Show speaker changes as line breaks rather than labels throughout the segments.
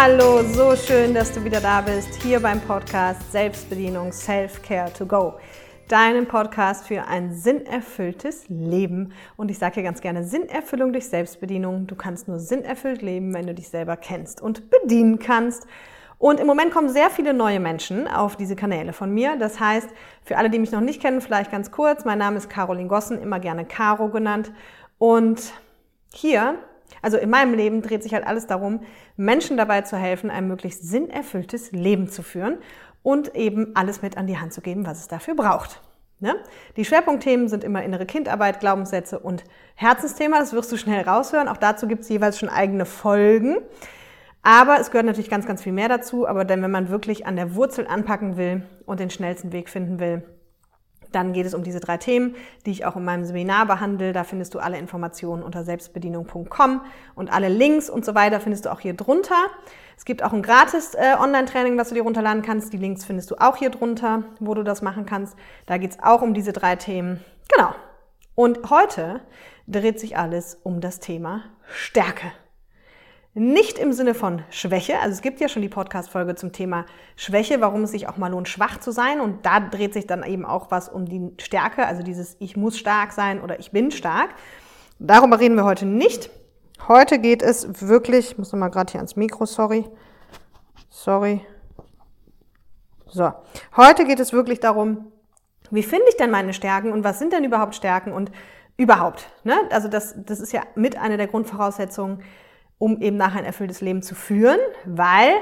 Hallo, so schön, dass du wieder da bist, hier beim Podcast Selbstbedienung Self-Care to Go. Deinem Podcast für ein sinnerfülltes Leben. Und ich sage hier ganz gerne Sinnerfüllung durch Selbstbedienung. Du kannst nur sinnerfüllt leben, wenn du dich selber kennst und bedienen kannst. Und im Moment kommen sehr viele neue Menschen auf diese Kanäle von mir. Das heißt, für alle, die mich noch nicht kennen, vielleicht ganz kurz. Mein Name ist Caroline Gossen, immer gerne Caro genannt. Und hier also in meinem Leben dreht sich halt alles darum, Menschen dabei zu helfen, ein möglichst sinnerfülltes Leben zu führen und eben alles mit an die Hand zu geben, was es dafür braucht. Ne? Die Schwerpunktthemen sind immer innere Kindarbeit, Glaubenssätze und Herzensthema. Das wirst du schnell raushören. Auch dazu gibt es jeweils schon eigene Folgen. Aber es gehört natürlich ganz, ganz viel mehr dazu. Aber denn wenn man wirklich an der Wurzel anpacken will und den schnellsten Weg finden will, dann geht es um diese drei Themen, die ich auch in meinem Seminar behandle. Da findest du alle Informationen unter selbstbedienung.com und alle Links und so weiter findest du auch hier drunter. Es gibt auch ein gratis äh, Online-Training, was du dir runterladen kannst. Die Links findest du auch hier drunter, wo du das machen kannst. Da geht es auch um diese drei Themen. Genau. Und heute dreht sich alles um das Thema Stärke. Nicht im Sinne von Schwäche. Also es gibt ja schon die Podcast-Folge zum Thema Schwäche, warum es sich auch mal lohnt, schwach zu sein. Und da dreht sich dann eben auch was um die Stärke, also dieses Ich muss stark sein oder ich bin stark. Darüber reden wir heute nicht. Heute geht es wirklich, ich muss nochmal gerade hier ans Mikro, sorry. Sorry. So. Heute geht es wirklich darum, wie finde ich denn meine Stärken und was sind denn überhaupt Stärken und überhaupt. Ne? Also das, das ist ja mit einer der Grundvoraussetzungen, um eben nachher ein erfülltes Leben zu führen, weil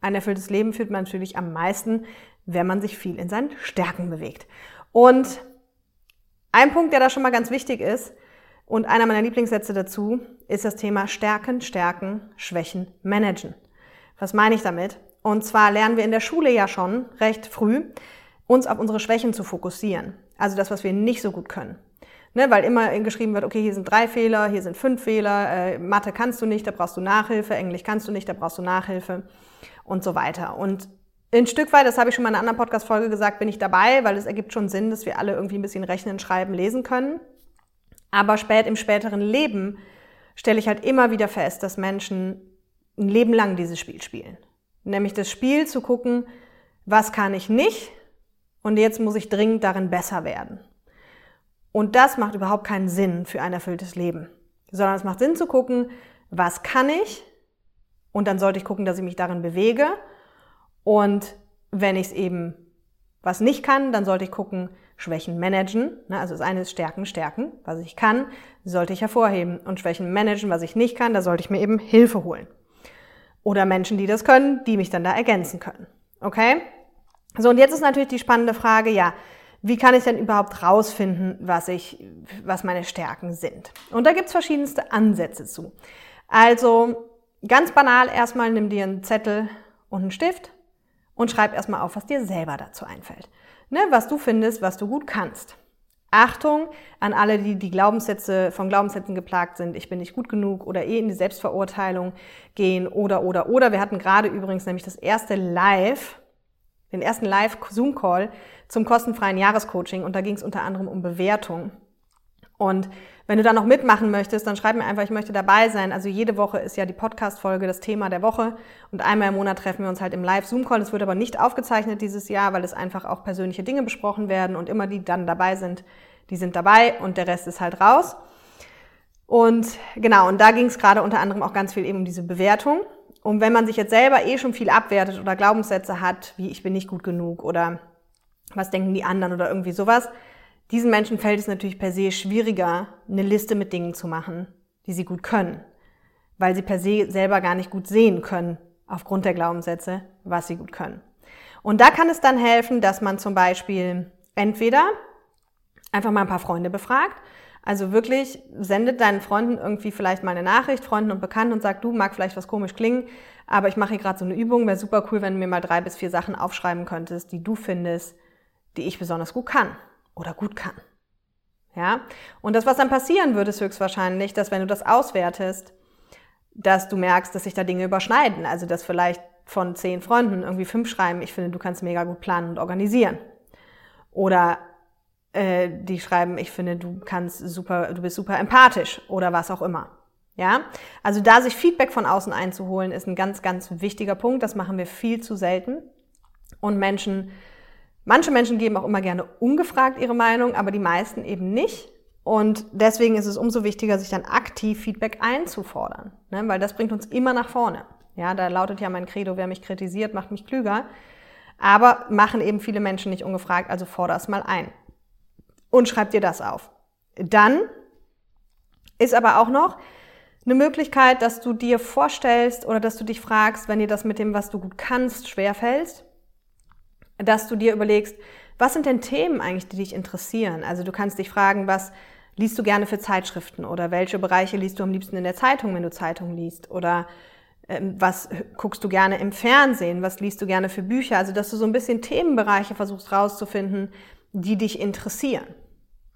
ein erfülltes Leben führt man natürlich am meisten, wenn man sich viel in seinen Stärken bewegt. Und ein Punkt, der da schon mal ganz wichtig ist und einer meiner Lieblingssätze dazu, ist das Thema Stärken, Stärken, Schwächen, Managen. Was meine ich damit? Und zwar lernen wir in der Schule ja schon recht früh, uns auf unsere Schwächen zu fokussieren. Also das, was wir nicht so gut können. Ne, weil immer geschrieben wird, okay, hier sind drei Fehler, hier sind fünf Fehler, äh, Mathe kannst du nicht, da brauchst du Nachhilfe, Englisch kannst du nicht, da brauchst du Nachhilfe und so weiter. Und ein Stück weit, das habe ich schon mal in einer anderen Podcast-Folge gesagt, bin ich dabei, weil es ergibt schon Sinn, dass wir alle irgendwie ein bisschen rechnen, schreiben, lesen können. Aber spät im späteren Leben stelle ich halt immer wieder fest, dass Menschen ein Leben lang dieses Spiel spielen. Nämlich das Spiel zu gucken, was kann ich nicht und jetzt muss ich dringend darin besser werden. Und das macht überhaupt keinen Sinn für ein erfülltes Leben, sondern es macht Sinn zu gucken, was kann ich? Und dann sollte ich gucken, dass ich mich darin bewege. Und wenn ich es eben was nicht kann, dann sollte ich gucken, Schwächen managen. Ne, also das eine ist Stärken, Stärken. Was ich kann, sollte ich hervorheben. Und Schwächen managen, was ich nicht kann, da sollte ich mir eben Hilfe holen. Oder Menschen, die das können, die mich dann da ergänzen können. Okay? So, und jetzt ist natürlich die spannende Frage, ja, wie kann ich denn überhaupt rausfinden, was, ich, was meine Stärken sind? Und da gibt's verschiedenste Ansätze zu. Also ganz banal erstmal nimm dir einen Zettel und einen Stift und schreib erstmal auf, was dir selber dazu einfällt. Ne, was du findest, was du gut kannst. Achtung an alle, die die Glaubenssätze von Glaubenssätzen geplagt sind. Ich bin nicht gut genug oder eh in die Selbstverurteilung gehen oder oder oder. Wir hatten gerade übrigens nämlich das erste Live den ersten Live-Zoom-Call zum kostenfreien Jahrescoaching und da ging es unter anderem um Bewertung. Und wenn du da noch mitmachen möchtest, dann schreib mir einfach, ich möchte dabei sein. Also jede Woche ist ja die Podcast-Folge das Thema der Woche und einmal im Monat treffen wir uns halt im Live-Zoom-Call. Es wird aber nicht aufgezeichnet dieses Jahr, weil es einfach auch persönliche Dinge besprochen werden und immer die dann dabei sind, die sind dabei und der Rest ist halt raus. Und genau, und da ging es gerade unter anderem auch ganz viel eben um diese Bewertung. Und wenn man sich jetzt selber eh schon viel abwertet oder Glaubenssätze hat, wie ich bin nicht gut genug oder was denken die anderen oder irgendwie sowas, diesen Menschen fällt es natürlich per se schwieriger, eine Liste mit Dingen zu machen, die sie gut können, weil sie per se selber gar nicht gut sehen können, aufgrund der Glaubenssätze, was sie gut können. Und da kann es dann helfen, dass man zum Beispiel entweder einfach mal ein paar Freunde befragt, also wirklich, sendet deinen Freunden irgendwie vielleicht mal eine Nachricht, Freunden und Bekannten und sagt, du mag vielleicht was komisch klingen, aber ich mache hier gerade so eine Übung, wäre super cool, wenn du mir mal drei bis vier Sachen aufschreiben könntest, die du findest, die ich besonders gut kann oder gut kann. Ja? Und das, was dann passieren würde, ist höchstwahrscheinlich, dass wenn du das auswertest, dass du merkst, dass sich da Dinge überschneiden. Also, dass vielleicht von zehn Freunden irgendwie fünf schreiben, ich finde, du kannst mega gut planen und organisieren. Oder äh, die schreiben, ich finde, du kannst super, du bist super empathisch oder was auch immer. Ja, also da sich Feedback von außen einzuholen, ist ein ganz, ganz wichtiger Punkt. Das machen wir viel zu selten. Und Menschen, manche Menschen geben auch immer gerne ungefragt ihre Meinung, aber die meisten eben nicht. Und deswegen ist es umso wichtiger, sich dann aktiv Feedback einzufordern, ne? weil das bringt uns immer nach vorne. Ja, da lautet ja mein Credo, wer mich kritisiert, macht mich klüger. Aber machen eben viele Menschen nicht ungefragt, also forder es mal ein. Und schreib dir das auf. Dann ist aber auch noch, eine Möglichkeit, dass du dir vorstellst oder dass du dich fragst, wenn dir das mit dem, was du gut kannst, schwerfällt, dass du dir überlegst, was sind denn Themen eigentlich, die dich interessieren? Also du kannst dich fragen, was liest du gerne für Zeitschriften oder welche Bereiche liest du am liebsten in der Zeitung, wenn du Zeitung liest oder ähm, was guckst du gerne im Fernsehen, was liest du gerne für Bücher? Also dass du so ein bisschen Themenbereiche versuchst rauszufinden, die dich interessieren.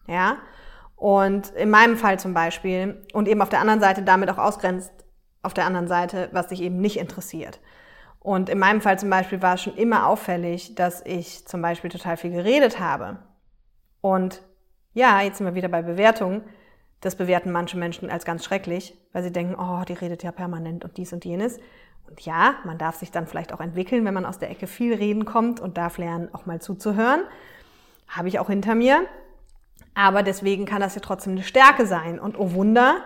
Ja? Und in meinem Fall zum Beispiel und eben auf der anderen Seite damit auch ausgrenzt, auf der anderen Seite, was dich eben nicht interessiert. Und in meinem Fall zum Beispiel war es schon immer auffällig, dass ich zum Beispiel total viel geredet habe. Und ja, jetzt sind wir wieder bei Bewertungen. Das bewerten manche Menschen als ganz schrecklich, weil sie denken, oh, die redet ja permanent und dies und jenes. Und ja, man darf sich dann vielleicht auch entwickeln, wenn man aus der Ecke viel reden kommt und darf lernen, auch mal zuzuhören. Habe ich auch hinter mir. Aber deswegen kann das ja trotzdem eine Stärke sein. Und oh Wunder,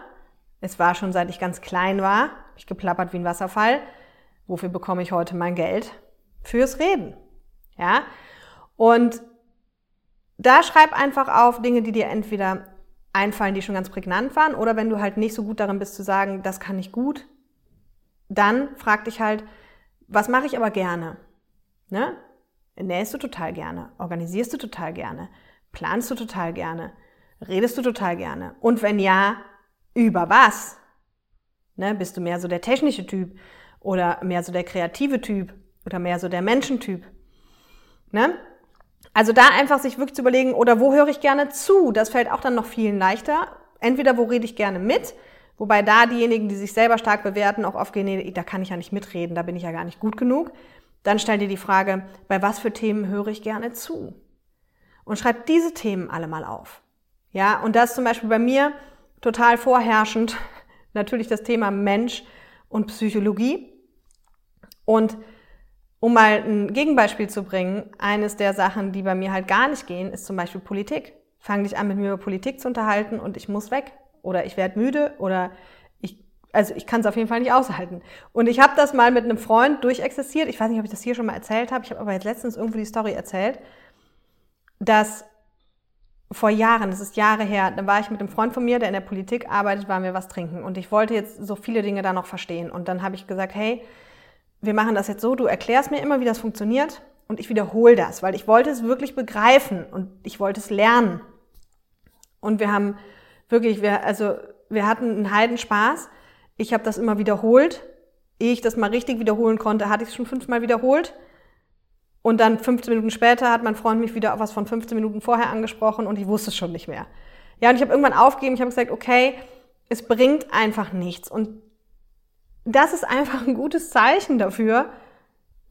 es war schon seit ich ganz klein war, ich geplappert wie ein Wasserfall. Wofür bekomme ich heute mein Geld? Fürs Reden. Ja? Und da schreib einfach auf Dinge, die dir entweder einfallen, die schon ganz prägnant waren, oder wenn du halt nicht so gut darin bist zu sagen, das kann ich gut, dann frag dich halt, was mache ich aber gerne? Ne? Nähst du total gerne? Organisierst du total gerne? Planst du total gerne? Redest du total gerne? Und wenn ja, über was? Ne, bist du mehr so der technische Typ oder mehr so der kreative Typ oder mehr so der Menschentyp? Ne? Also da einfach sich wirklich zu überlegen, oder wo höre ich gerne zu? Das fällt auch dann noch vielen leichter. Entweder wo rede ich gerne mit, wobei da diejenigen, die sich selber stark bewerten, auch oft gehen, nee, da kann ich ja nicht mitreden, da bin ich ja gar nicht gut genug. Dann stell dir die Frage, bei was für Themen höre ich gerne zu? Und schreib diese Themen alle mal auf. Ja, und das ist zum Beispiel bei mir total vorherrschend natürlich das Thema Mensch und Psychologie. Und um mal ein Gegenbeispiel zu bringen, eines der Sachen, die bei mir halt gar nicht gehen, ist zum Beispiel Politik. Fang dich an, mit mir über Politik zu unterhalten und ich muss weg. Oder ich werde müde oder ich, also ich kann es auf jeden Fall nicht aushalten. Und ich habe das mal mit einem Freund durchexerziert. Ich weiß nicht, ob ich das hier schon mal erzählt habe. Ich habe aber jetzt letztens irgendwo die Story erzählt dass vor Jahren, das ist Jahre her, da war ich mit einem Freund von mir, der in der Politik arbeitet, waren wir was trinken. Und ich wollte jetzt so viele Dinge da noch verstehen. Und dann habe ich gesagt, hey, wir machen das jetzt so, du erklärst mir immer, wie das funktioniert und ich wiederhole das, weil ich wollte es wirklich begreifen und ich wollte es lernen. Und wir haben wirklich, wir, also wir hatten einen Heidenspaß. Ich habe das immer wiederholt. Ehe ich das mal richtig wiederholen konnte, hatte ich es schon fünfmal wiederholt. Und dann 15 Minuten später hat mein Freund mich wieder auf was von 15 Minuten vorher angesprochen und ich wusste es schon nicht mehr. Ja, und ich habe irgendwann aufgegeben, ich habe gesagt, okay, es bringt einfach nichts. Und das ist einfach ein gutes Zeichen dafür,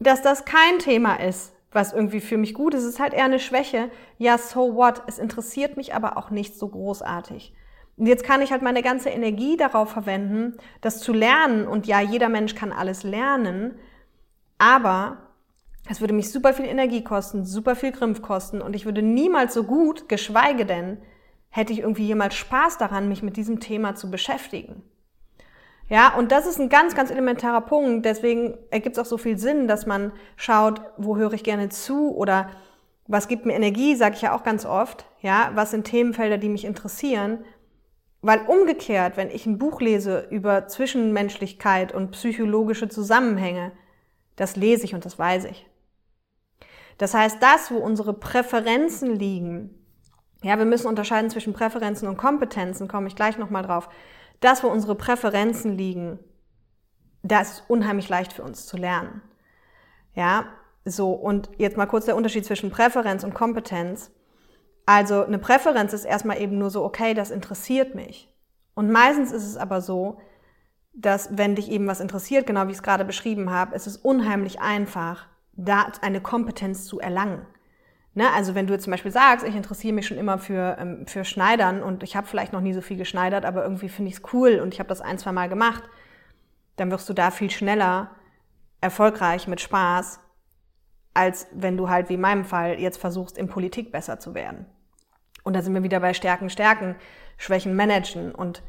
dass das kein Thema ist, was irgendwie für mich gut ist. Es ist halt eher eine Schwäche. Ja, so what? Es interessiert mich aber auch nicht so großartig. Und jetzt kann ich halt meine ganze Energie darauf verwenden, das zu lernen. Und ja, jeder Mensch kann alles lernen. Aber es würde mich super viel Energie kosten, super viel Grimpf kosten und ich würde niemals so gut, geschweige denn, hätte ich irgendwie jemals Spaß daran, mich mit diesem Thema zu beschäftigen. Ja, und das ist ein ganz, ganz elementarer Punkt. Deswegen ergibt es auch so viel Sinn, dass man schaut, wo höre ich gerne zu oder was gibt mir Energie, sage ich ja auch ganz oft. Ja, was sind Themenfelder, die mich interessieren? Weil umgekehrt, wenn ich ein Buch lese über Zwischenmenschlichkeit und psychologische Zusammenhänge, das lese ich und das weiß ich. Das heißt, das, wo unsere Präferenzen liegen, ja, wir müssen unterscheiden zwischen Präferenzen und Kompetenzen, komme ich gleich nochmal drauf. Das, wo unsere Präferenzen liegen, das ist unheimlich leicht für uns zu lernen. Ja, so, und jetzt mal kurz der Unterschied zwischen Präferenz und Kompetenz. Also eine Präferenz ist erstmal eben nur so, okay, das interessiert mich. Und meistens ist es aber so, dass wenn dich eben was interessiert, genau wie ich es gerade beschrieben habe, ist es unheimlich einfach, da eine Kompetenz zu erlangen. Ne? Also wenn du zum Beispiel sagst, ich interessiere mich schon immer für, ähm, für Schneidern und ich habe vielleicht noch nie so viel geschneidert, aber irgendwie finde ich es cool und ich habe das ein, zwei Mal gemacht, dann wirst du da viel schneller erfolgreich mit Spaß, als wenn du halt wie in meinem Fall jetzt versuchst, in Politik besser zu werden. Und da sind wir wieder bei Stärken, Stärken, Schwächen managen. Und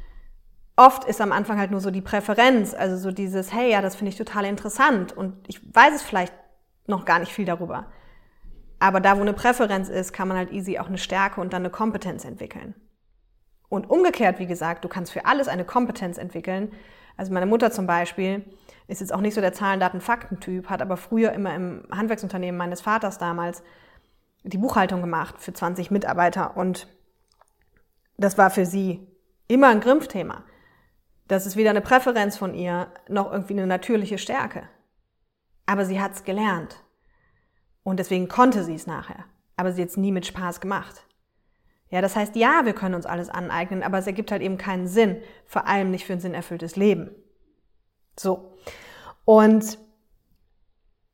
oft ist am Anfang halt nur so die Präferenz, also so dieses, hey, ja, das finde ich total interessant und ich weiß es vielleicht noch gar nicht viel darüber. Aber da, wo eine Präferenz ist, kann man halt easy auch eine Stärke und dann eine Kompetenz entwickeln. Und umgekehrt, wie gesagt, du kannst für alles eine Kompetenz entwickeln. Also meine Mutter zum Beispiel ist jetzt auch nicht so der Zahlen, Daten, Fakten-Typ, hat aber früher immer im Handwerksunternehmen meines Vaters damals die Buchhaltung gemacht für 20 Mitarbeiter und das war für sie immer ein Grimpfthema. Das ist weder eine Präferenz von ihr noch irgendwie eine natürliche Stärke. Aber sie hat es gelernt. Und deswegen konnte sie es nachher. Aber sie hat es nie mit Spaß gemacht. Ja, das heißt, ja, wir können uns alles aneignen, aber es ergibt halt eben keinen Sinn. Vor allem nicht für ein sinnerfülltes Leben. So. Und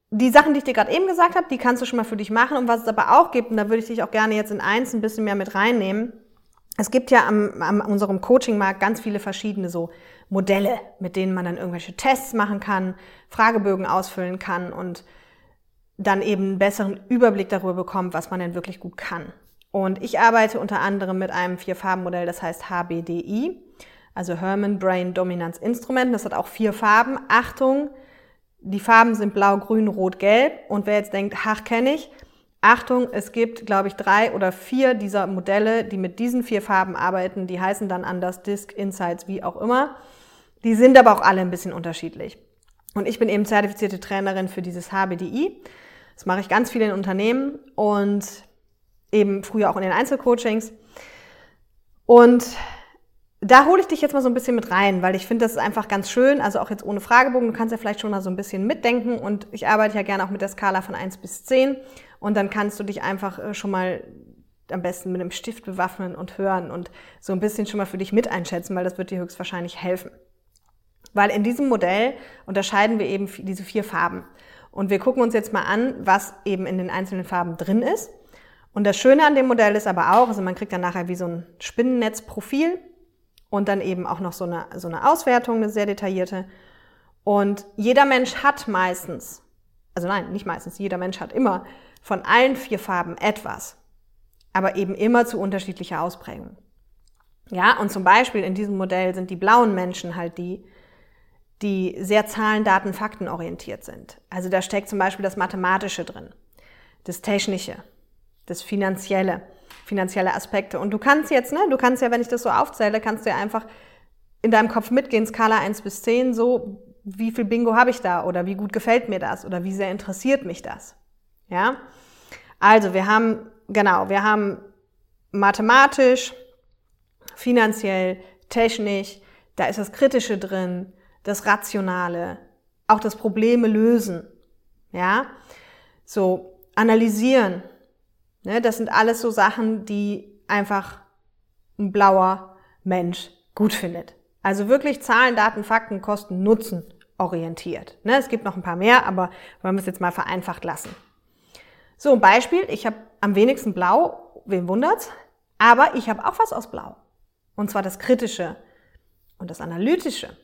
die Sachen, die ich dir gerade eben gesagt habe, die kannst du schon mal für dich machen. Und was es aber auch gibt, und da würde ich dich auch gerne jetzt in eins ein bisschen mehr mit reinnehmen. Es gibt ja am, am unserem Coaching-Markt ganz viele verschiedene so Modelle, mit denen man dann irgendwelche Tests machen kann, Fragebögen ausfüllen kann und dann eben einen besseren Überblick darüber bekommt, was man denn wirklich gut kann. Und ich arbeite unter anderem mit einem Vier-Farben-Modell, das heißt HBDI, also Herman Brain Dominance Instrument. Das hat auch vier Farben. Achtung, die Farben sind blau, grün, rot, gelb. Und wer jetzt denkt, ach, kenne ich, Achtung, es gibt, glaube ich, drei oder vier dieser Modelle, die mit diesen vier Farben arbeiten. Die heißen dann anders, Disc, Insights, wie auch immer. Die sind aber auch alle ein bisschen unterschiedlich. Und ich bin eben zertifizierte Trainerin für dieses HBDI. Das mache ich ganz viel in Unternehmen und eben früher auch in den Einzelcoachings. Und da hole ich dich jetzt mal so ein bisschen mit rein, weil ich finde, das ist einfach ganz schön. Also auch jetzt ohne Fragebogen. Du kannst ja vielleicht schon mal so ein bisschen mitdenken. Und ich arbeite ja gerne auch mit der Skala von 1 bis 10. Und dann kannst du dich einfach äh, schon mal am besten mit einem Stift bewaffnen und hören und so ein bisschen schon mal für dich mit einschätzen, weil das wird dir höchstwahrscheinlich helfen. Weil in diesem Modell unterscheiden wir eben diese vier Farben. Und wir gucken uns jetzt mal an, was eben in den einzelnen Farben drin ist. Und das Schöne an dem Modell ist aber auch, also man kriegt dann nachher wie so ein Spinnennetzprofil und dann eben auch noch so eine, so eine Auswertung, eine sehr detaillierte. Und jeder Mensch hat meistens, also nein, nicht meistens, jeder Mensch hat immer von allen vier Farben etwas, aber eben immer zu unterschiedlicher Ausprägung. Ja, und zum Beispiel in diesem Modell sind die blauen Menschen halt die, die sehr Zahlen, Daten, Fakten orientiert sind. Also da steckt zum Beispiel das Mathematische drin, das Technische, das Finanzielle, finanzielle Aspekte. Und du kannst jetzt, ne, du kannst ja, wenn ich das so aufzähle, kannst du ja einfach in deinem Kopf mitgehen, Skala 1 bis 10, so, wie viel Bingo habe ich da oder wie gut gefällt mir das oder wie sehr interessiert mich das. Ja? Also, wir haben, genau, wir haben mathematisch, finanziell, technisch, da ist das Kritische drin, das Rationale, auch das Probleme lösen. Ja, so analysieren. Ne, das sind alles so Sachen, die einfach ein blauer Mensch gut findet. Also wirklich Zahlen, Daten, Fakten, Kosten, Nutzen orientiert. Ne, es gibt noch ein paar mehr, aber wollen wir es jetzt mal vereinfacht lassen. So, ein Beispiel. Ich habe am wenigsten Blau, wem wundert's? Aber ich habe auch was aus Blau. Und zwar das Kritische und das Analytische.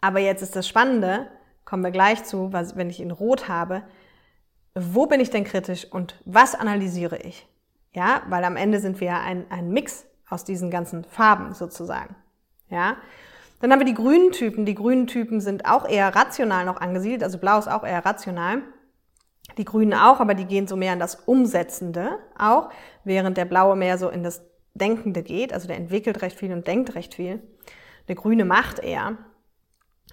Aber jetzt ist das Spannende, kommen wir gleich zu, was, wenn ich in Rot habe, wo bin ich denn kritisch und was analysiere ich? Ja, weil am Ende sind wir ja ein, ein Mix aus diesen ganzen Farben sozusagen. Ja, dann haben wir die grünen Typen. Die grünen Typen sind auch eher rational noch angesiedelt, also blau ist auch eher rational. Die grünen auch, aber die gehen so mehr in das Umsetzende auch, während der blaue mehr so in das Denkende geht, also der entwickelt recht viel und denkt recht viel. Der grüne macht eher.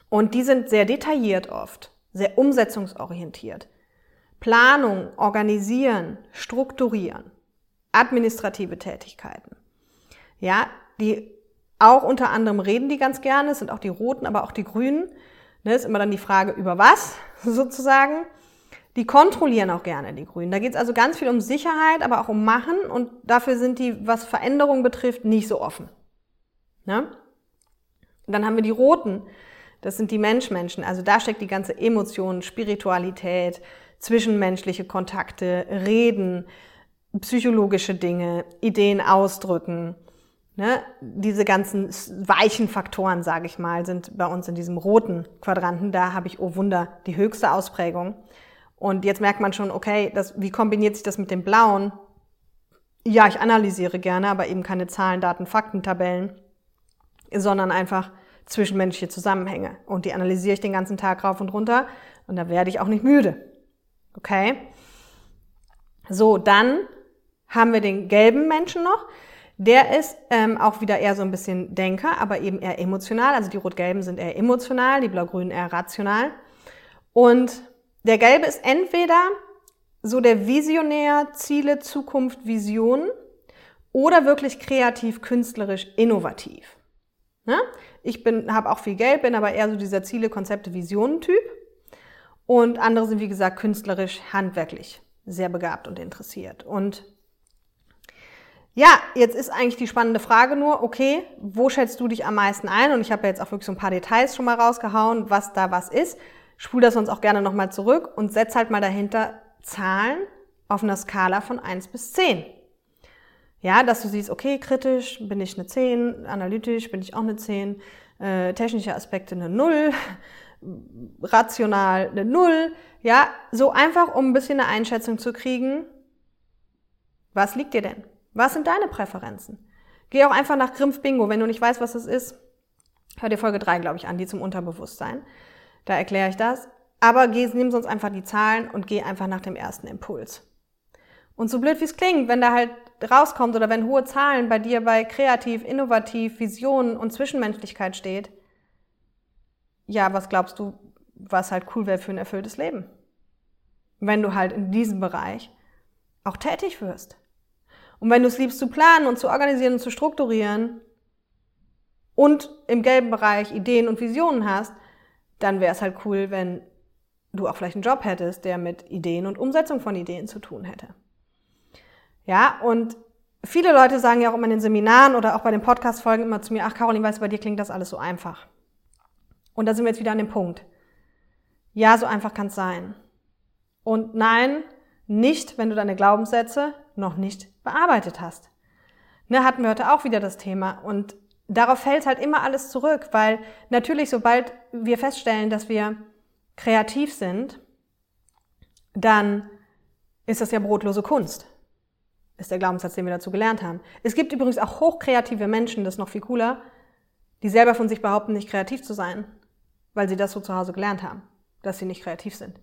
Und die sind sehr detailliert oft, sehr umsetzungsorientiert. Planung, organisieren, strukturieren, administrative Tätigkeiten. Ja, die auch unter anderem reden die ganz gerne, sind auch die Roten, aber auch die Grünen. Ne, ist immer dann die Frage, über was sozusagen. Die kontrollieren auch gerne, die Grünen. Da geht es also ganz viel um Sicherheit, aber auch um Machen und dafür sind die, was Veränderungen betrifft, nicht so offen. Ne? Dann haben wir die Roten Das sind die Menschmenschen. Also da steckt die ganze Emotion, Spiritualität, zwischenmenschliche Kontakte, Reden, psychologische Dinge, Ideen ausdrücken. Ne? Diese ganzen weichen Faktoren, sage ich mal, sind bei uns in diesem roten Quadranten. Da habe ich, oh Wunder, die höchste Ausprägung. Und jetzt merkt man schon, okay, das, wie kombiniert sich das mit dem blauen? Ja, ich analysiere gerne, aber eben keine Zahlen, Daten, Fakten, Tabellen, sondern einfach zwischenmenschliche Zusammenhänge. Und die analysiere ich den ganzen Tag rauf und runter und da werde ich auch nicht müde. Okay? So, dann haben wir den gelben Menschen noch. Der ist ähm, auch wieder eher so ein bisschen Denker, aber eben eher emotional. Also die Rot-Gelben sind eher emotional, die Blau-Grünen eher rational. Und der Gelbe ist entweder so der Visionär, Ziele, Zukunft, Vision oder wirklich kreativ, künstlerisch, innovativ. Ne? Ich habe auch viel Geld, bin aber eher so dieser Ziele, Konzepte, Visionen-Typ. Und andere sind, wie gesagt, künstlerisch, handwerklich sehr begabt und interessiert. Und ja, jetzt ist eigentlich die spannende Frage nur, okay, wo schätzt du dich am meisten ein? Und ich habe ja jetzt auch wirklich so ein paar Details schon mal rausgehauen, was da was ist. Spul das uns auch gerne nochmal zurück und setz halt mal dahinter Zahlen auf einer Skala von 1 bis 10. Ja, dass du siehst, okay, kritisch bin ich eine 10, analytisch bin ich auch eine 10, äh, technische Aspekte eine 0, rational eine 0. Ja, so einfach, um ein bisschen eine Einschätzung zu kriegen, was liegt dir denn? Was sind deine Präferenzen? Geh auch einfach nach Grimpf Bingo, wenn du nicht weißt, was das ist. Hör dir Folge 3, glaube ich, an, die zum Unterbewusstsein. Da erkläre ich das. Aber geh, nimm sonst einfach die Zahlen und geh einfach nach dem ersten Impuls. Und so blöd wie es klingt, wenn da halt rauskommt oder wenn hohe Zahlen bei dir bei kreativ, innovativ, Visionen und Zwischenmenschlichkeit steht, ja, was glaubst du, was halt cool wäre für ein erfülltes Leben? Wenn du halt in diesem Bereich auch tätig wirst. Und wenn du es liebst zu planen und zu organisieren und zu strukturieren und im gelben Bereich Ideen und Visionen hast, dann wäre es halt cool, wenn du auch vielleicht einen Job hättest, der mit Ideen und Umsetzung von Ideen zu tun hätte. Ja, und viele Leute sagen ja auch immer in den Seminaren oder auch bei den Podcast-Folgen immer zu mir, ach Caroline, weißt du, bei dir klingt das alles so einfach. Und da sind wir jetzt wieder an dem Punkt. Ja, so einfach kann es sein. Und nein, nicht, wenn du deine Glaubenssätze noch nicht bearbeitet hast. Ne, hatten wir heute auch wieder das Thema. Und darauf fällt halt immer alles zurück, weil natürlich, sobald wir feststellen, dass wir kreativ sind, dann ist das ja brotlose Kunst. Ist der Glaubenssatz, den wir dazu gelernt haben. Es gibt übrigens auch hochkreative Menschen, das ist noch viel cooler, die selber von sich behaupten, nicht kreativ zu sein, weil sie das so zu Hause gelernt haben, dass sie nicht kreativ sind.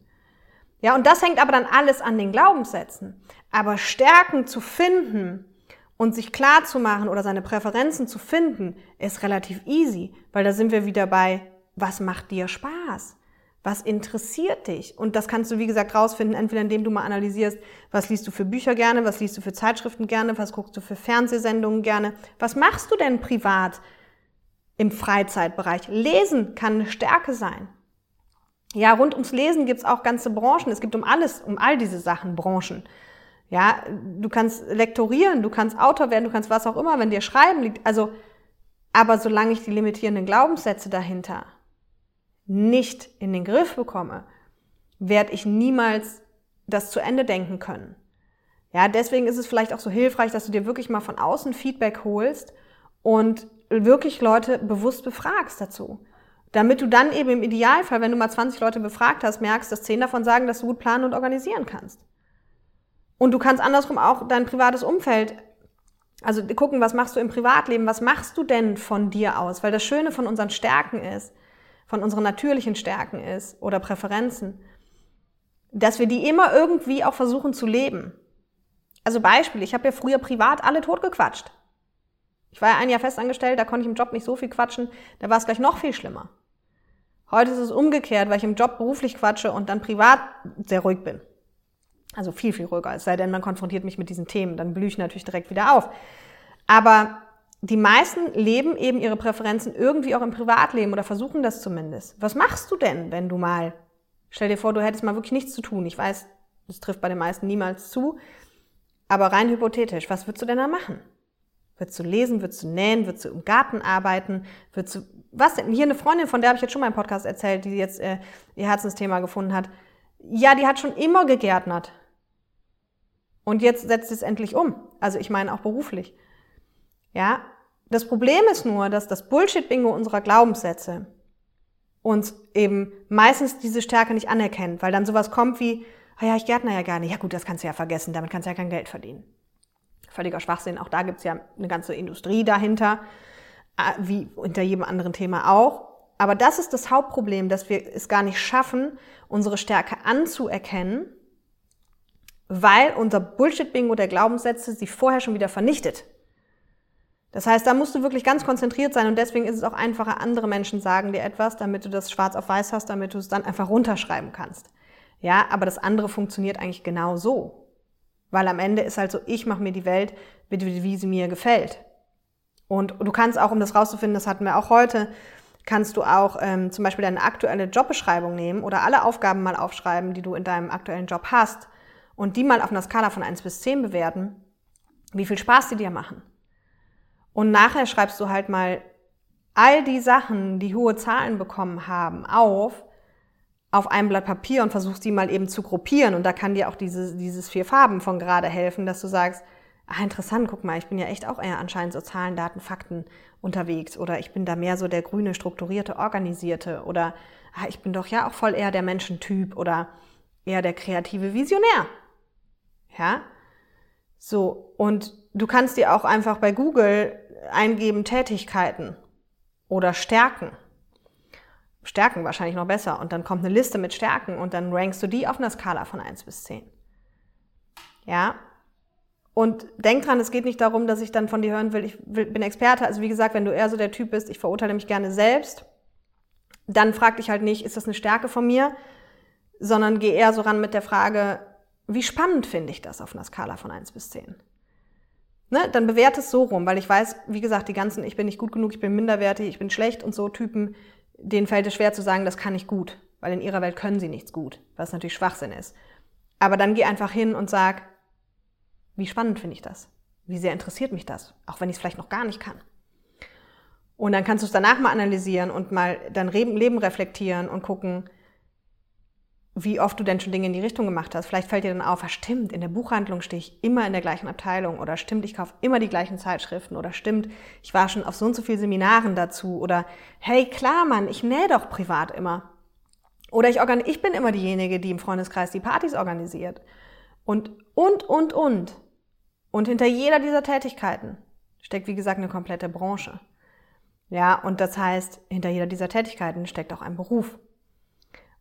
Ja, und das hängt aber dann alles an den Glaubenssätzen. Aber Stärken zu finden und sich klar zu machen oder seine Präferenzen zu finden, ist relativ easy, weil da sind wir wieder bei, was macht dir Spaß? Was interessiert dich? Und das kannst du, wie gesagt, rausfinden, entweder indem du mal analysierst, was liest du für Bücher gerne, was liest du für Zeitschriften gerne, was guckst du für Fernsehsendungen gerne, was machst du denn privat im Freizeitbereich? Lesen kann eine Stärke sein. Ja, rund ums Lesen gibt's auch ganze Branchen. Es gibt um alles, um all diese Sachen Branchen. Ja, du kannst lektorieren, du kannst Autor werden, du kannst was auch immer, wenn dir Schreiben liegt. Also, aber solange ich die limitierenden Glaubenssätze dahinter nicht in den Griff bekomme, werde ich niemals das zu Ende denken können. Ja, deswegen ist es vielleicht auch so hilfreich, dass du dir wirklich mal von außen Feedback holst und wirklich Leute bewusst befragst dazu. Damit du dann eben im Idealfall, wenn du mal 20 Leute befragt hast, merkst, dass 10 davon sagen, dass du gut planen und organisieren kannst. Und du kannst andersrum auch dein privates Umfeld, also gucken, was machst du im Privatleben, was machst du denn von dir aus? Weil das Schöne von unseren Stärken ist, von unseren natürlichen Stärken ist oder Präferenzen, dass wir die immer irgendwie auch versuchen zu leben. Also Beispiel, ich habe ja früher privat alle totgequatscht. Ich war ja ein Jahr festangestellt, da konnte ich im Job nicht so viel quatschen, da war es gleich noch viel schlimmer. Heute ist es umgekehrt, weil ich im Job beruflich quatsche und dann privat sehr ruhig bin. Also viel, viel ruhiger, es sei denn, man konfrontiert mich mit diesen Themen, dann blühe ich natürlich direkt wieder auf. Aber die meisten leben eben ihre Präferenzen irgendwie auch im Privatleben oder versuchen das zumindest. Was machst du denn, wenn du mal, stell dir vor, du hättest mal wirklich nichts zu tun. Ich weiß, das trifft bei den meisten niemals zu. Aber rein hypothetisch, was würdest du denn da machen? Würdest du lesen, würdest du nähen, würdest du im Garten arbeiten, würdest du, was denn? Hier eine Freundin, von der habe ich jetzt schon mal im Podcast erzählt, die jetzt äh, ihr Herzensthema gefunden hat. Ja, die hat schon immer gegärtnert. Und jetzt setzt es endlich um. Also ich meine auch beruflich. Ja, das Problem ist nur, dass das Bullshit-Bingo unserer Glaubenssätze uns eben meistens diese Stärke nicht anerkennt, weil dann sowas kommt wie, ah ja, ich gärtner ja gar nicht. Ja gut, das kannst du ja vergessen, damit kannst du ja kein Geld verdienen. Völliger Schwachsinn, auch da gibt's ja eine ganze Industrie dahinter, äh, wie hinter jedem anderen Thema auch. Aber das ist das Hauptproblem, dass wir es gar nicht schaffen, unsere Stärke anzuerkennen, weil unser Bullshit-Bingo der Glaubenssätze sie vorher schon wieder vernichtet. Das heißt, da musst du wirklich ganz konzentriert sein und deswegen ist es auch einfacher, andere Menschen sagen dir etwas, damit du das schwarz auf weiß hast, damit du es dann einfach runterschreiben kannst. Ja, aber das andere funktioniert eigentlich genau so. Weil am Ende ist halt so, ich mache mir die Welt, wie sie mir gefällt. Und du kannst auch, um das rauszufinden, das hatten wir auch heute, kannst du auch ähm, zum Beispiel deine aktuelle Jobbeschreibung nehmen oder alle Aufgaben mal aufschreiben, die du in deinem aktuellen Job hast und die mal auf einer Skala von 1 bis 10 bewerten, wie viel Spaß die dir machen. Und nachher schreibst du halt mal all die Sachen, die hohe Zahlen bekommen haben, auf, auf einem Blatt Papier und versuchst die mal eben zu gruppieren. Und da kann dir auch dieses, dieses vier Farben von gerade helfen, dass du sagst, ah, interessant, guck mal, ich bin ja echt auch eher anscheinend so Zahlen, Daten, Fakten unterwegs. Oder ich bin da mehr so der grüne, strukturierte, organisierte. Oder ah, ich bin doch ja auch voll eher der Menschentyp oder eher der kreative Visionär. Ja? So. Und du kannst dir auch einfach bei Google eingeben Tätigkeiten oder Stärken. Stärken wahrscheinlich noch besser. Und dann kommt eine Liste mit Stärken und dann rankst du die auf einer Skala von 1 bis 10. Ja. Und denk dran, es geht nicht darum, dass ich dann von dir hören will, ich bin Experte. Also wie gesagt, wenn du eher so der Typ bist, ich verurteile mich gerne selbst, dann frag dich halt nicht, ist das eine Stärke von mir, sondern geh eher so ran mit der Frage, wie spannend finde ich das auf einer Skala von 1 bis 10? Ne, dann bewerte es so rum, weil ich weiß, wie gesagt, die ganzen, ich bin nicht gut genug, ich bin minderwertig, ich bin schlecht und so Typen, denen fällt es schwer zu sagen, das kann ich gut, weil in ihrer Welt können sie nichts gut, was natürlich Schwachsinn ist. Aber dann geh einfach hin und sag, wie spannend finde ich das? Wie sehr interessiert mich das? Auch wenn ich es vielleicht noch gar nicht kann. Und dann kannst du es danach mal analysieren und mal dein Leben reflektieren und gucken, wie oft du denn schon Dinge in die Richtung gemacht hast. Vielleicht fällt dir dann auf, ja, stimmt, in der Buchhandlung stehe ich immer in der gleichen Abteilung oder stimmt, ich kaufe immer die gleichen Zeitschriften oder stimmt, ich war schon auf so und so vielen Seminaren dazu oder hey, klar, Mann, ich nähe doch privat immer. Oder ich, organ ich bin immer diejenige, die im Freundeskreis die Partys organisiert. Und, und, und, und. Und hinter jeder dieser Tätigkeiten steckt, wie gesagt, eine komplette Branche. Ja, und das heißt, hinter jeder dieser Tätigkeiten steckt auch ein Beruf.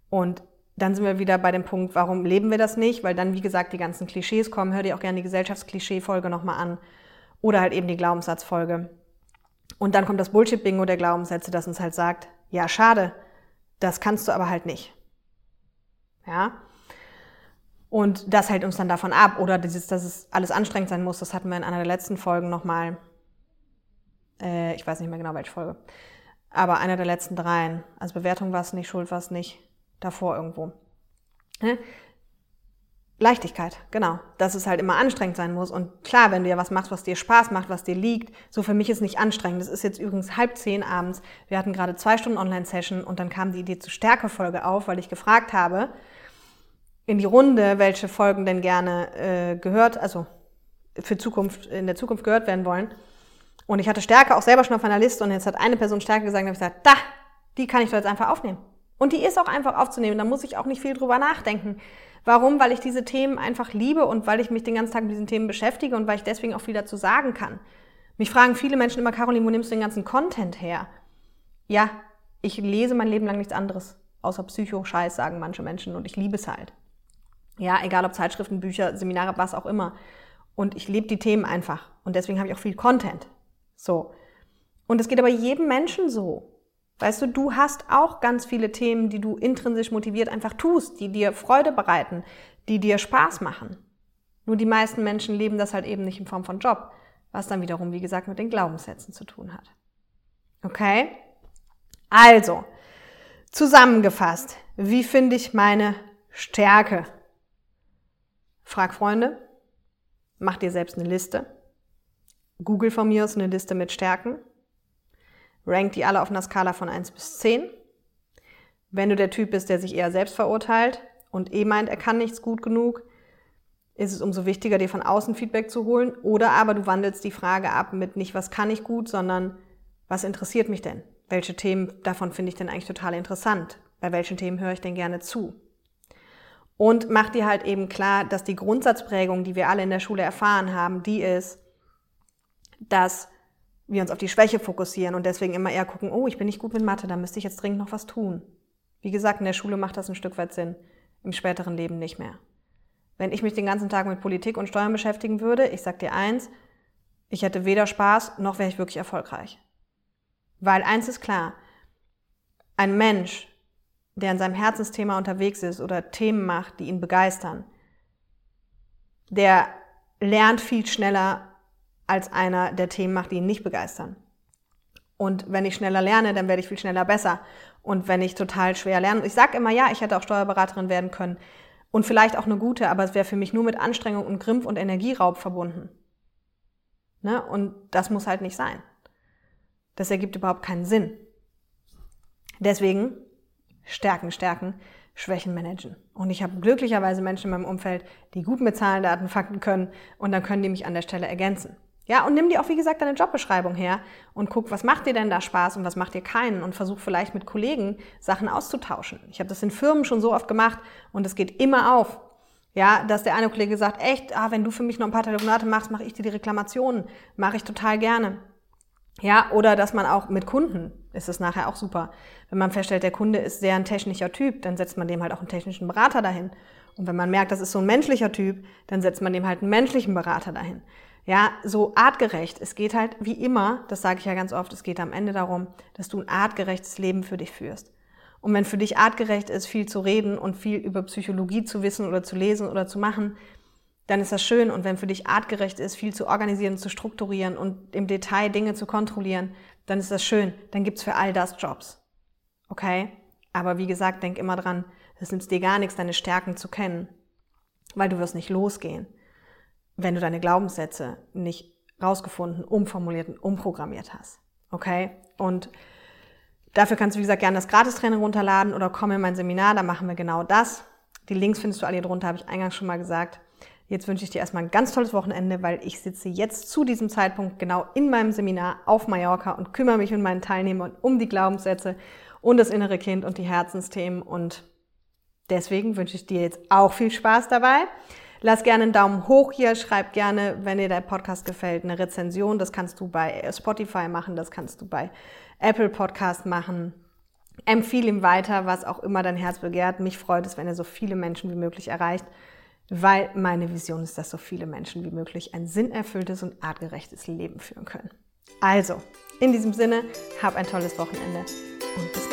Und dann sind wir wieder bei dem Punkt, warum leben wir das nicht? Weil dann, wie gesagt, die ganzen Klischees kommen. Hör dir auch gerne die Gesellschaftsklischee-Folge nochmal an. Oder halt eben die Glaubenssatzfolge. Und dann kommt das Bullshit-Bingo der Glaubenssätze, das uns halt sagt, ja, schade, das kannst du aber halt nicht. Ja? Und das hält uns dann davon ab. Oder dieses, dass es alles anstrengend sein muss, das hatten wir in einer der letzten Folgen nochmal. Äh, ich weiß nicht mehr genau, welche Folge. Aber einer der letzten dreien. Also Bewertung war es nicht, Schuld war es nicht davor irgendwo. Ne? Leichtigkeit, genau. Dass es halt immer anstrengend sein muss. Und klar, wenn du ja was machst, was dir Spaß macht, was dir liegt, so für mich ist nicht anstrengend. Das ist jetzt übrigens halb zehn abends. Wir hatten gerade zwei Stunden Online-Session und dann kam die Idee zur Stärkefolge auf, weil ich gefragt habe in die Runde, welche Folgen denn gerne äh, gehört, also für Zukunft, in der Zukunft gehört werden wollen. Und ich hatte Stärke auch selber schon auf meiner Liste und jetzt hat eine Person Stärke gesagt und habe gesagt, da, die kann ich doch jetzt einfach aufnehmen. Und die ist auch einfach aufzunehmen. Da muss ich auch nicht viel drüber nachdenken. Warum? Weil ich diese Themen einfach liebe und weil ich mich den ganzen Tag mit diesen Themen beschäftige und weil ich deswegen auch viel dazu sagen kann. Mich fragen viele Menschen immer, Caroline, wo nimmst du den ganzen Content her? Ja, ich lese mein Leben lang nichts anderes. Außer Psycho-Scheiß, sagen manche Menschen. Und ich liebe es halt. Ja, egal ob Zeitschriften, Bücher, Seminare, was auch immer. Und ich lebe die Themen einfach. Und deswegen habe ich auch viel Content. So. Und es geht aber jedem Menschen so. Weißt du, du hast auch ganz viele Themen, die du intrinsisch motiviert einfach tust, die dir Freude bereiten, die dir Spaß machen. Nur die meisten Menschen leben das halt eben nicht in Form von Job, was dann wiederum, wie gesagt, mit den Glaubenssätzen zu tun hat. Okay? Also, zusammengefasst, wie finde ich meine Stärke? Frag Freunde, mach dir selbst eine Liste, Google von mir aus eine Liste mit Stärken. Rank die alle auf einer Skala von 1 bis 10. Wenn du der Typ bist, der sich eher selbst verurteilt und eh meint, er kann nichts gut genug, ist es umso wichtiger, dir von außen Feedback zu holen. Oder aber du wandelst die Frage ab mit nicht, was kann ich gut, sondern was interessiert mich denn? Welche Themen davon finde ich denn eigentlich total interessant? Bei welchen Themen höre ich denn gerne zu? Und mach dir halt eben klar, dass die Grundsatzprägung, die wir alle in der Schule erfahren haben, die ist, dass wir uns auf die Schwäche fokussieren und deswegen immer eher gucken, oh, ich bin nicht gut mit Mathe, da müsste ich jetzt dringend noch was tun. Wie gesagt, in der Schule macht das ein Stück weit Sinn, im späteren Leben nicht mehr. Wenn ich mich den ganzen Tag mit Politik und Steuern beschäftigen würde, ich sag dir eins, ich hätte weder Spaß noch wäre ich wirklich erfolgreich. Weil eins ist klar, ein Mensch, der in seinem Herzensthema unterwegs ist oder Themen macht, die ihn begeistern, der lernt viel schneller als einer, der Themen macht, die ihn nicht begeistern. Und wenn ich schneller lerne, dann werde ich viel schneller besser. Und wenn ich total schwer lerne, ich sage immer, ja, ich hätte auch Steuerberaterin werden können und vielleicht auch eine gute, aber es wäre für mich nur mit Anstrengung und Grimpf und Energieraub verbunden. Ne? Und das muss halt nicht sein. Das ergibt überhaupt keinen Sinn. Deswegen Stärken, Stärken, Schwächen managen. Und ich habe glücklicherweise Menschen in meinem Umfeld, die gut mit Zahlen, Daten, Fakten können und dann können die mich an der Stelle ergänzen. Ja, und nimm dir auch, wie gesagt, deine Jobbeschreibung her und guck, was macht dir denn da Spaß und was macht dir keinen und versuch vielleicht mit Kollegen Sachen auszutauschen. Ich habe das in Firmen schon so oft gemacht und es geht immer auf. Ja, dass der eine Kollege sagt, echt, ah, wenn du für mich noch ein paar Telefonate machst, mache ich dir die Reklamationen. Mache ich total gerne. Ja, oder dass man auch mit Kunden, ist es nachher auch super. Wenn man feststellt, der Kunde ist sehr ein technischer Typ, dann setzt man dem halt auch einen technischen Berater dahin. Und wenn man merkt, das ist so ein menschlicher Typ, dann setzt man dem halt einen menschlichen Berater dahin. Ja, so artgerecht. Es geht halt wie immer, das sage ich ja ganz oft, es geht am Ende darum, dass du ein artgerechtes Leben für dich führst. Und wenn für dich artgerecht ist, viel zu reden und viel über Psychologie zu wissen oder zu lesen oder zu machen, dann ist das schön. Und wenn für dich artgerecht ist, viel zu organisieren, zu strukturieren und im Detail Dinge zu kontrollieren, dann ist das schön. Dann gibt's für all das Jobs. Okay? Aber wie gesagt, denk immer dran, es nützt dir gar nichts, deine Stärken zu kennen, weil du wirst nicht losgehen wenn du deine Glaubenssätze nicht rausgefunden, umformuliert und umprogrammiert hast. Okay? Und dafür kannst du, wie gesagt, gerne das Gratistraining runterladen oder komm in mein Seminar, da machen wir genau das. Die Links findest du alle hier drunter, habe ich eingangs schon mal gesagt. Jetzt wünsche ich dir erstmal ein ganz tolles Wochenende, weil ich sitze jetzt zu diesem Zeitpunkt genau in meinem Seminar auf Mallorca und kümmere mich mit meinen Teilnehmern um die Glaubenssätze und das innere Kind und die Herzensthemen. Und deswegen wünsche ich dir jetzt auch viel Spaß dabei. Lass gerne einen Daumen hoch hier, schreib gerne, wenn dir der Podcast gefällt, eine Rezension. Das kannst du bei Spotify machen, das kannst du bei Apple Podcast machen. Empfehle ihm weiter, was auch immer dein Herz begehrt. Mich freut es, wenn er so viele Menschen wie möglich erreicht, weil meine Vision ist, dass so viele Menschen wie möglich ein sinnerfülltes und artgerechtes Leben führen können. Also, in diesem Sinne, hab ein tolles Wochenende und bis